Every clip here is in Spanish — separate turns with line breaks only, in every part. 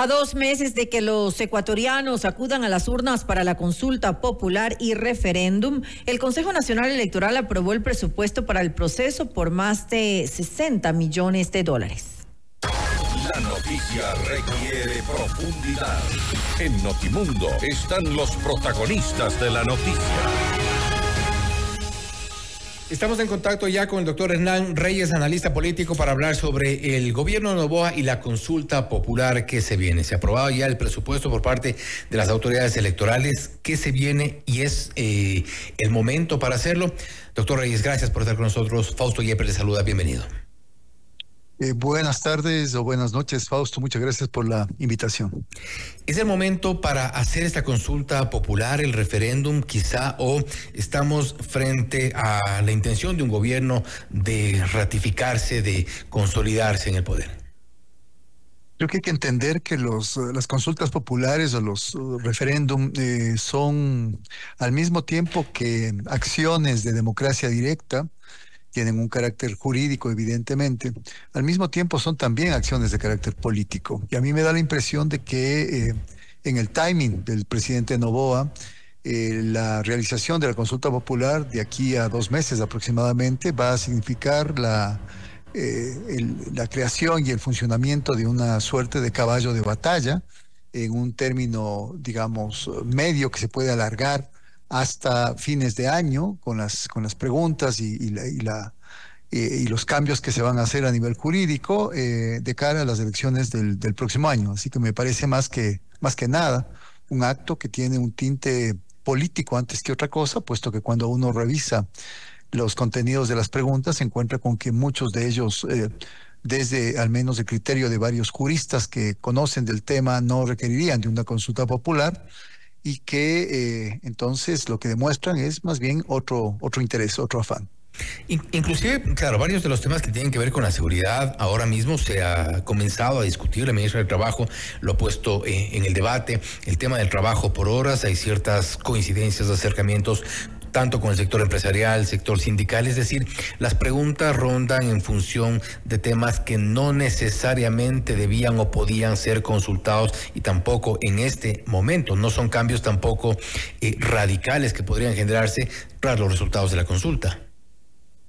A dos meses de que los ecuatorianos acudan a las urnas para la consulta popular y referéndum, el Consejo Nacional Electoral aprobó el presupuesto para el proceso por más de 60 millones de dólares.
La noticia requiere profundidad. En Notimundo están los protagonistas de la noticia.
Estamos en contacto ya con el doctor Hernán Reyes, analista político, para hablar sobre el gobierno de Novoa y la consulta popular que se viene. Se ha aprobado ya el presupuesto por parte de las autoridades electorales. ¿Qué se viene? Y es eh, el momento para hacerlo. Doctor Reyes, gracias por estar con nosotros. Fausto Yepes le saluda. Bienvenido.
Eh, buenas tardes o buenas noches, Fausto. Muchas gracias por la invitación.
¿Es el momento para hacer esta consulta popular, el referéndum quizá, o estamos frente a la intención de un gobierno de ratificarse, de consolidarse en el poder?
Creo que hay que entender que los, las consultas populares o los uh, referéndum eh, son al mismo tiempo que acciones de democracia directa, tienen un carácter jurídico, evidentemente, al mismo tiempo son también acciones de carácter político. Y a mí me da la impresión de que eh, en el timing del presidente Novoa, eh, la realización de la consulta popular de aquí a dos meses aproximadamente va a significar la, eh, la creación y el funcionamiento de una suerte de caballo de batalla en un término, digamos, medio que se puede alargar hasta fines de año con las, con las preguntas y, la, y, los cambios que se van a hacer a nivel jurídico eh, de cara a las elecciones del, próximo año. Así que me parece más que, más que nada un acto que tiene un tinte político antes que otra cosa, puesto que cuando uno revisa los contenidos de las preguntas se encuentra con que muchos de ellos... Eh, desde al menos el criterio de varios juristas que conocen del tema, no requerirían de una consulta popular y que eh, entonces lo que demuestran es más bien otro, otro interés, otro afán.
Inclusive, claro, varios de los temas que tienen que ver con la seguridad, ahora mismo se ha comenzado a discutir, la ministra del Trabajo lo ha puesto eh, en el debate, el tema del trabajo por horas, hay ciertas coincidencias, acercamientos tanto con el sector empresarial, sector sindical, es decir, las preguntas rondan en función de temas que no necesariamente debían o podían ser consultados y tampoco en este momento, no son cambios tampoco eh, radicales que podrían generarse tras los resultados de la consulta.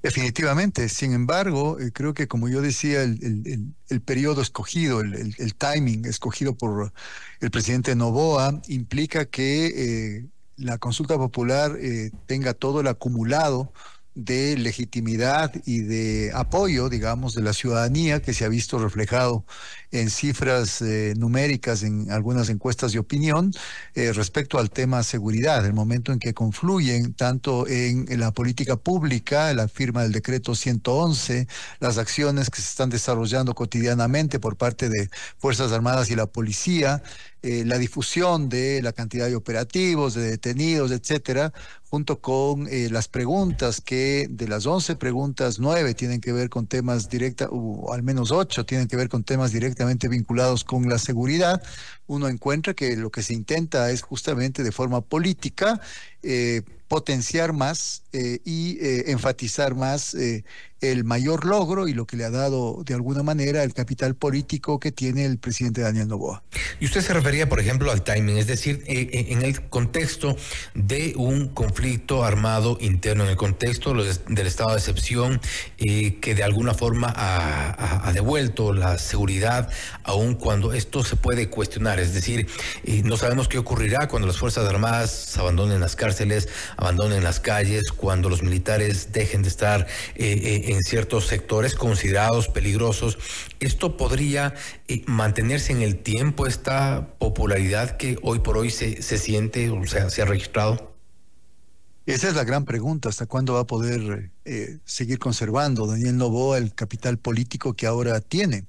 Definitivamente, sin embargo, eh, creo que como yo decía, el, periodo escogido, el, timing escogido por el presidente Novoa implica que eh, la consulta popular eh, tenga todo el acumulado de legitimidad y de apoyo, digamos, de la ciudadanía que se ha visto reflejado en cifras eh, numéricas en algunas encuestas de opinión eh, respecto al tema seguridad, el momento en que confluyen tanto en, en, la política pública, la firma del decreto 111, las acciones que se están desarrollando cotidianamente por parte de Fuerzas Armadas y la policía, eh, la difusión de la cantidad de operativos, de detenidos, etcétera, junto con eh, las preguntas que de las 11 preguntas, 9 tienen que ver con temas directos, o al menos 8 tienen que ver con temas directamente vinculados con la seguridad, uno encuentra que lo que se intenta es justamente de forma política eh, potenciar más y enfatizar más el mayor logro y lo que le ha dado de alguna manera el capital político que tiene el presidente Daniel Novoa.
Y usted se refería, por ejemplo, al timing, es decir, eh, eh, en el contexto de un conflicto armado interno, en el contexto del estado de excepción, eh, que de alguna forma ha, devuelto la seguridad, aun cuando esto se puede cuestionar, es decir, no sabemos qué ocurrirá cuando las Fuerzas Armadas abandonen las cárceles, abandonen las calles, cuando los militares dejen de estar en ciertos sectores considerados peligrosos. ¿Esto podría eh, mantenerse en el tiempo, esta popularidad que hoy por hoy se, siente o sea, se ha registrado?
Esa es la gran pregunta, ¿hasta cuándo va a poder eh, seguir conservando Daniel Novoa el capital político que ahora tiene?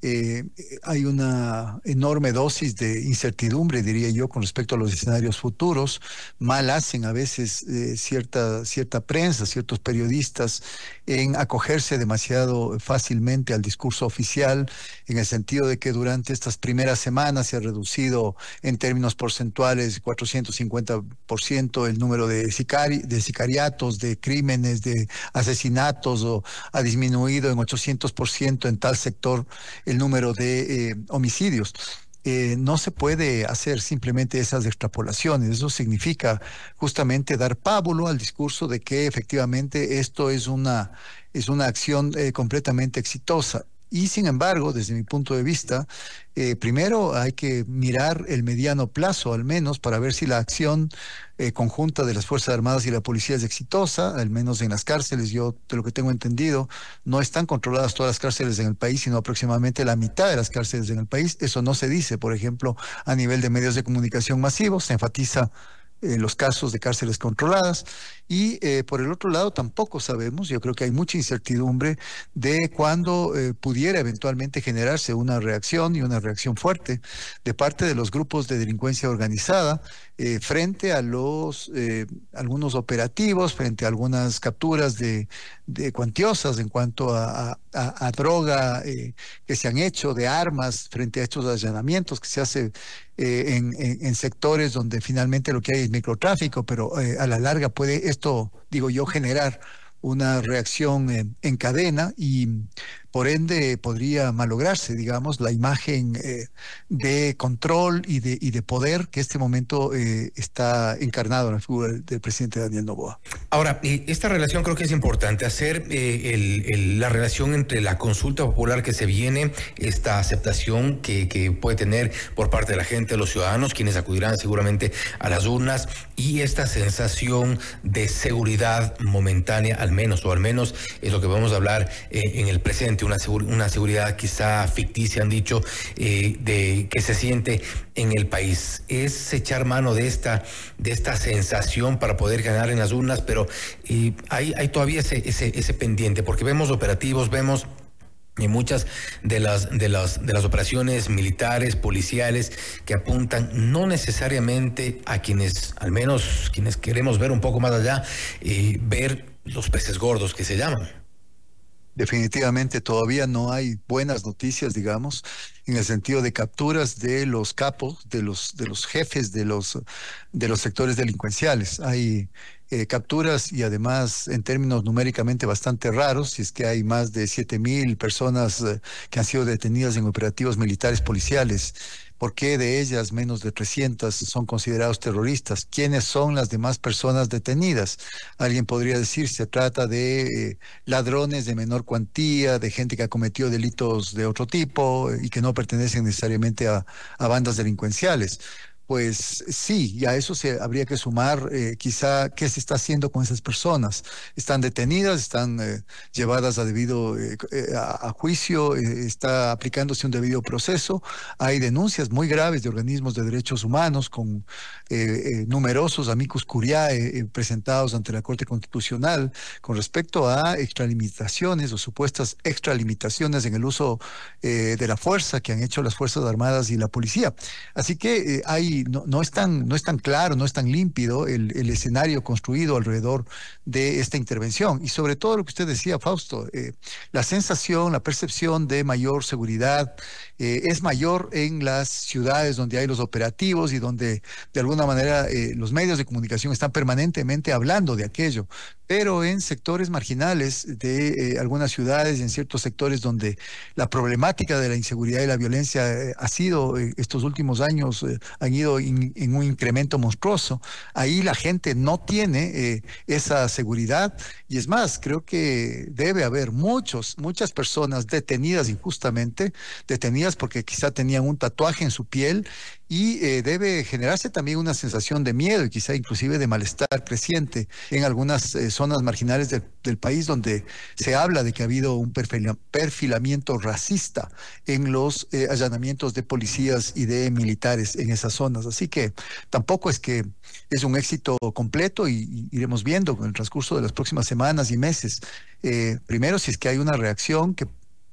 Eh, hay una enorme dosis de incertidumbre, diría yo, con respecto a los escenarios futuros. Mal hacen a veces eh, cierta, cierta prensa, ciertos periodistas en acogerse demasiado fácilmente al discurso oficial, en el sentido de que durante estas primeras semanas se ha reducido en términos porcentuales 450% el número de, de sicariatos, de crímenes, de asesinatos, o ha disminuido en 800% en tal sector el número de eh, homicidios. eh, no se puede hacer simplemente esas extrapolaciones. Eso significa justamente dar pábulo al discurso de que efectivamente esto es una, es una acción eh, completamente exitosa. Y sin embargo, desde mi punto de vista, eh, primero hay que mirar el mediano plazo al menos para ver si la acción eh, conjunta de las Fuerzas Armadas y la policía es exitosa, al menos en las cárceles. Yo, de lo que tengo entendido, no están controladas todas las cárceles en el país, sino aproximadamente la mitad de las cárceles en el país. Eso no se dice, por ejemplo, a nivel de medios de comunicación masivos. Se enfatiza en los casos de cárceles controladas. Y eh, por el otro lado, tampoco sabemos, yo creo que hay mucha incertidumbre de cuándo eh, pudiera eventualmente generarse una reacción y una reacción fuerte de parte de los grupos de delincuencia organizada eh, frente a los algunos operativos, frente a algunas capturas de, cuantiosas en cuanto a, droga que se han hecho, de armas, frente a estos allanamientos que se hace eh, en, sectores donde finalmente lo que hay es microtráfico, pero a la larga puede esto, digo yo, generar una reacción en cadena y por ende podría malograrse, digamos, la imagen eh, de control y de, y de poder que este momento eh, está encarnado en la figura del, presidente Daniel Novoa.
Ahora, eh, esta relación creo que es importante, hacer la relación entre la consulta popular que se viene, esta aceptación que, que puede tener por parte de la gente, de los ciudadanos, quienes acudirán seguramente a las urnas, y esta sensación de seguridad momentánea, al menos, o al menos es lo que vamos a hablar en el presente una, seguridad quizá ficticia, han dicho, eh, de que se siente en el país. Es echar mano de esta, de esta sensación para poder ganar en las urnas, pero eh, hay, todavía ese, ese, pendiente, porque vemos operativos, vemos y muchas de las, de, las, de las operaciones militares, policiales, que apuntan no necesariamente a quienes, al menos quienes queremos ver un poco más allá, eh, ver los peces gordos que se llaman
definitivamente todavía no hay buenas noticias, digamos, en el sentido de capturas de los capos, de los, de los jefes de los, de los sectores delincuenciales. Hay eh, capturas y además en términos numéricamente bastante raros, si es que hay más de 7 mil personas eh, que han sido detenidas en operativos militares policiales. ¿Por qué de ellas menos de 300 son considerados terroristas? ¿Quiénes son las demás personas detenidas? Alguien podría decir, se trata de eh, ladrones de menor cuantía, de gente que ha cometido delitos de otro tipo y que no pertenecen necesariamente a bandas delincuenciales. Pues sí, y a eso se habría que sumar eh, quizá qué se está haciendo con esas personas. Están detenidas, están eh, llevadas a debido eh, a, juicio, está aplicándose un debido proceso. Hay denuncias muy graves de organismos de derechos humanos con numerosos amicus curiae presentados ante la Corte Constitucional con respecto a extralimitaciones o supuestas extralimitaciones en el uso de la fuerza que han hecho las Fuerzas Armadas y la policía. Así que hay no, es tan, no es tan claro, no es tan límpido el, escenario construido alrededor de esta intervención. Y sobre todo lo que usted decía, Fausto, eh, la sensación, la percepción de mayor seguridad eh, es mayor en las ciudades donde hay los operativos y donde de alguna manera eh, los medios de comunicación están permanentemente hablando de aquello. Pero en sectores marginales de eh, algunas ciudades y en ciertos sectores donde la problemática de la inseguridad y la violencia ha sido, estos últimos años, han ido en un incremento monstruoso, ahí la gente no tiene esa seguridad. Y es más, creo que debe haber muchos, muchas personas detenidas injustamente, detenidas porque quizá tenían un tatuaje en su piel y eh, debe generarse también una sensación de miedo y quizá inclusive de malestar creciente en algunas eh, zonas marginales del, país donde se habla de que ha habido un perfilamiento racista en los eh, allanamientos de policías y de militares en esas zonas. Así que tampoco es que es un éxito completo y, iremos viendo con el transcurso de las próximas semanas y meses. primero, si es que hay una reacción que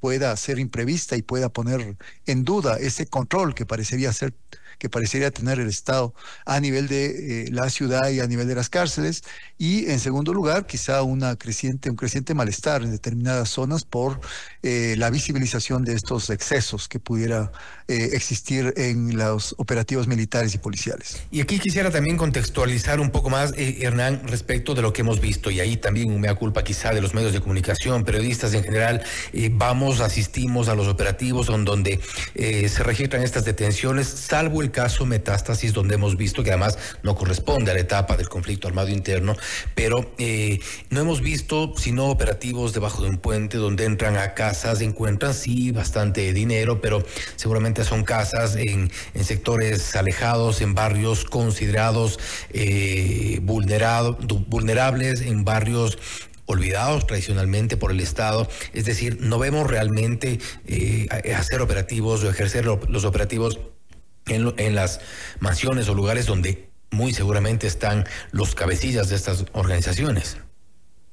pueda ser imprevista y pueda poner en duda ese control que parecería ser que parecería tener el Estado a nivel de eh, la ciudad y a nivel de las cárceles. Y en segundo lugar, quizá una creciente, un creciente malestar en determinadas zonas por eh, la visibilización de estos excesos que pudiera eh, existir en los operativos militares y policiales.
Y aquí quisiera también contextualizar un poco más, Hernán, respecto de lo que hemos visto, y ahí también me da culpa quizá de los medios de comunicación, periodistas en general, vamos asistimos a los operativos donde se registran estas detenciones, salvo el caso Metástasis, donde hemos visto que además no corresponde a la etapa del conflicto armado interno, pero eh, no hemos visto sino operativos debajo de un puente donde entran a casas, encuentran sí bastante dinero, pero seguramente son casas en, sectores alejados, en barrios considerados eh, vulnerables, en barrios olvidados tradicionalmente por el Estado. Es decir, no vemos realmente eh, hacer operativos o ejercer los operativos en, en las mansiones o lugares donde muy seguramente están los cabecillas de estas organizaciones.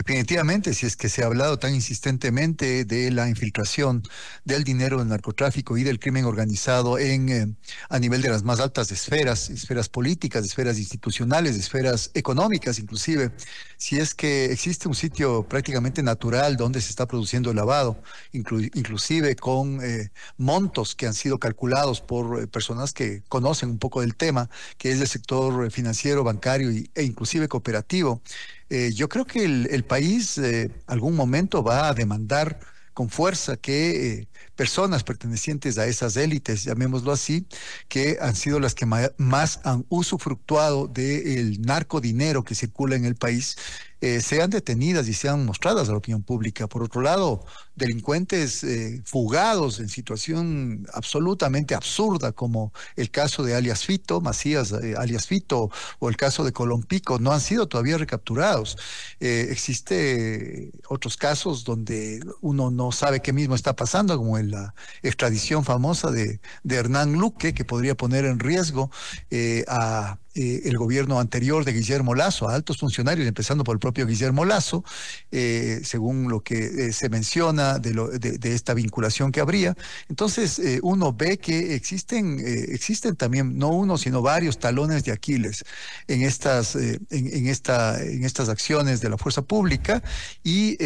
Definitivamente, si es que se ha hablado tan insistentemente de la infiltración del dinero del narcotráfico y del crimen organizado en eh, a nivel de las más altas esferas, esferas políticas, esferas institucionales, esferas económicas, inclusive, si es que existe un sitio prácticamente natural donde se está produciendo el lavado, inclusive con eh, montos que han sido calculados por eh, personas que conocen un poco del tema, que es el sector financiero, bancario e inclusive cooperativo. Eh, yo creo que el, país eh, algún momento va a demandar con fuerza que eh, personas pertenecientes a esas élites, llamémoslo así, que han sido las que más han usufructuado del narcodinero que circula en el país, eh, sean detenidas y sean mostradas a la opinión pública. Por otro lado, delincuentes eh, fugados en situación absolutamente absurda, como el caso de alias Fito, Macías eh, alias Fito, o el caso de Colompico, no han sido todavía recapturados. existe otros casos donde uno no sabe qué mismo está pasando, como en la extradición famosa de, de Hernán Luque, que podría poner en riesgo a eh, el gobierno anterior de Guillermo Lazo, a altos funcionarios, empezando por el propio Guillermo Lazo, eh, según lo que eh, se menciona de, de, esta vinculación que habría. Entonces, uno ve que existen, existen también, no uno, sino varios talones de Aquiles en estas, en, esta, en estas acciones de la fuerza pública y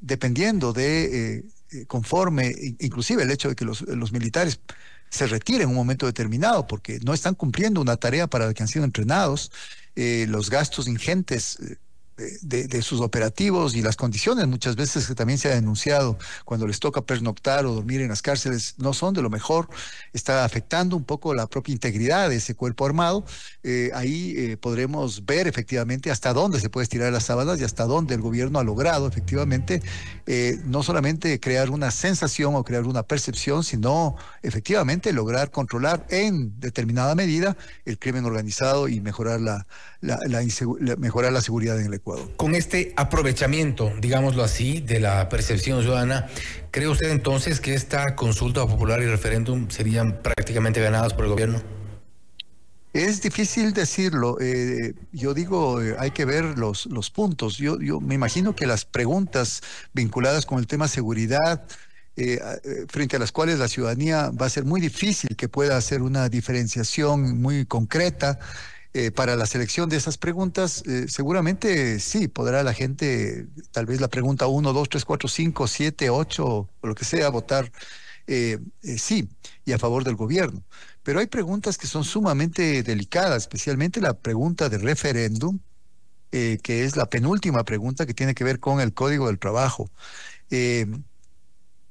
dependiendo de, conforme, inclusive el hecho de que los, los militares se retire en un momento determinado porque no están cumpliendo una tarea para la que han sido entrenados. Eh, los gastos ingentes de, sus operativos y las condiciones muchas veces que también se ha denunciado cuando les toca pernoctar o dormir en las cárceles no son de lo mejor, está afectando un poco la propia integridad de ese cuerpo armado. Eh, ahí eh, podremos ver efectivamente hasta dónde se puede estirar las sábanas y hasta dónde el gobierno ha logrado efectivamente eh, no solamente crear una sensación o crear una percepción, sino efectivamente lograr controlar en determinada medida el crimen organizado y mejorar la, la, mejorar la seguridad en el
con este aprovechamiento, digámoslo así, de la percepción ciudadana, ¿cree usted entonces que esta consulta popular y referéndum serían prácticamente ganadas por el gobierno?
Es difícil decirlo. Eh, yo digo, eh, hay que ver los, los puntos. Yo, yo me imagino que las preguntas vinculadas con el tema seguridad, eh, frente a las cuales la ciudadanía va a ser muy difícil que pueda hacer una diferenciación muy concreta. Eh, para la selección de esas preguntas, eh, seguramente sí, podrá la gente, tal vez la pregunta 1, 2, 3, 4, 5, 7, 8, o lo que sea, votar eh, sí y a favor del gobierno. Pero hay preguntas que son sumamente delicadas, especialmente la pregunta de referéndum, que es la penúltima pregunta que tiene que ver con el Código del Trabajo.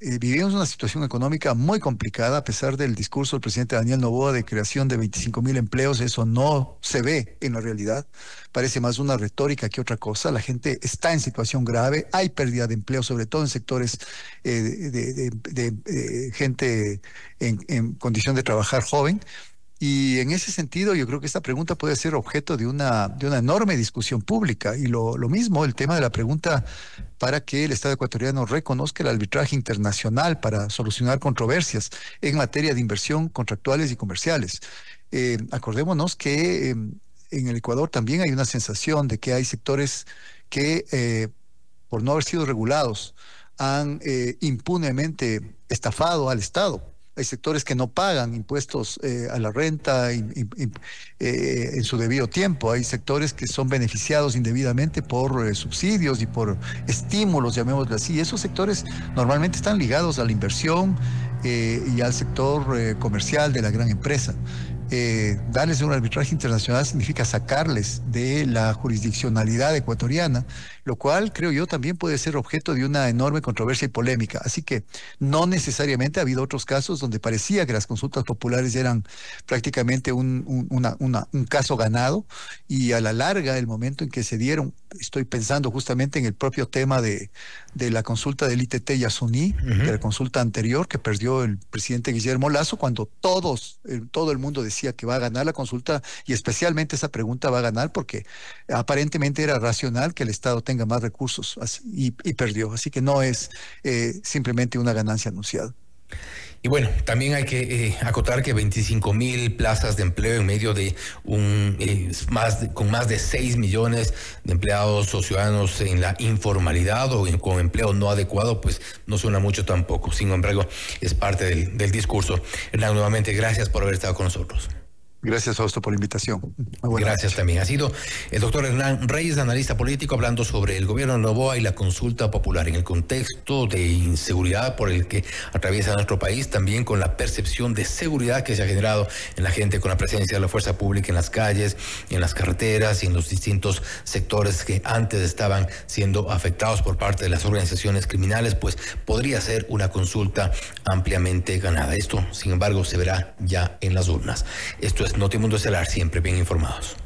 Eh, vivimos una situación económica muy complicada a pesar del discurso del presidente Daniel Novoa de creación de 25 mil empleos. Eso no se ve en la realidad. Parece más una retórica que otra cosa. La gente está en situación grave. Hay pérdida de empleo, sobre todo en sectores eh, de, gente en, en condición de trabajar joven. Y en ese sentido, yo creo que esta pregunta puede ser objeto de una, de una enorme discusión pública. Y lo, mismo, el tema de la pregunta para que el Estado ecuatoriano reconozca el arbitraje internacional para solucionar controversias en materia de inversión contractuales y comerciales. Eh, acordémonos que em, en el Ecuador también hay una sensación de que hay sectores que, eh, por no haber sido regulados, han eh, impunemente estafado al Estado hay sectores que no pagan impuestos eh, a la renta eh, en su debido tiempo, hay sectores que son beneficiados indebidamente por eh, subsidios y por estímulos, llamémoslo así. Esos sectores normalmente están ligados a la inversión y al sector comercial de la gran empresa. Eh, darles un arbitraje internacional significa sacarles de la jurisdiccionalidad ecuatoriana, lo cual creo yo también puede ser objeto de una enorme controversia y polémica. Así que no necesariamente ha habido otros casos donde parecía que las consultas populares eran prácticamente un, un caso ganado y a la larga, el momento en que se dieron, estoy pensando justamente en el propio tema de, de la consulta del ITT Yasuní, de la consulta anterior que perdió el presidente Guillermo Lazo, cuando todos, todo el mundo decía que va a ganar la consulta y especialmente esa pregunta va a ganar porque aparentemente era racional que el Estado tenga más recursos y, perdió. Así que no es eh, simplemente una ganancia anunciada.
Y bueno, también hay que eh, acotar que 25 mil plazas de empleo en medio de un eh, más con más de 6 millones de empleados o ciudadanos en la informalidad o con empleo no adecuado, pues no suena mucho tampoco. Sin embargo, es parte del, del discurso. Hernán, nuevamente, gracias por haber estado con nosotros.
Gracias, Fausto, por la invitación.
Gracias también. Ha sido el doctor Hernán Reyes, analista político, hablando sobre el gobierno de Novoa y la consulta popular en el contexto de inseguridad por el que atraviesa nuestro país, también con la percepción de seguridad que se ha generado en la gente con la presencia de la fuerza pública en las calles, en las carreteras y en los distintos sectores que antes estaban siendo afectados por parte de las organizaciones criminales, pues podría ser una consulta ampliamente ganada. Esto, sin embargo, se verá ya en las urnas. Esto es Notimundo Estelar, siempre bien informados.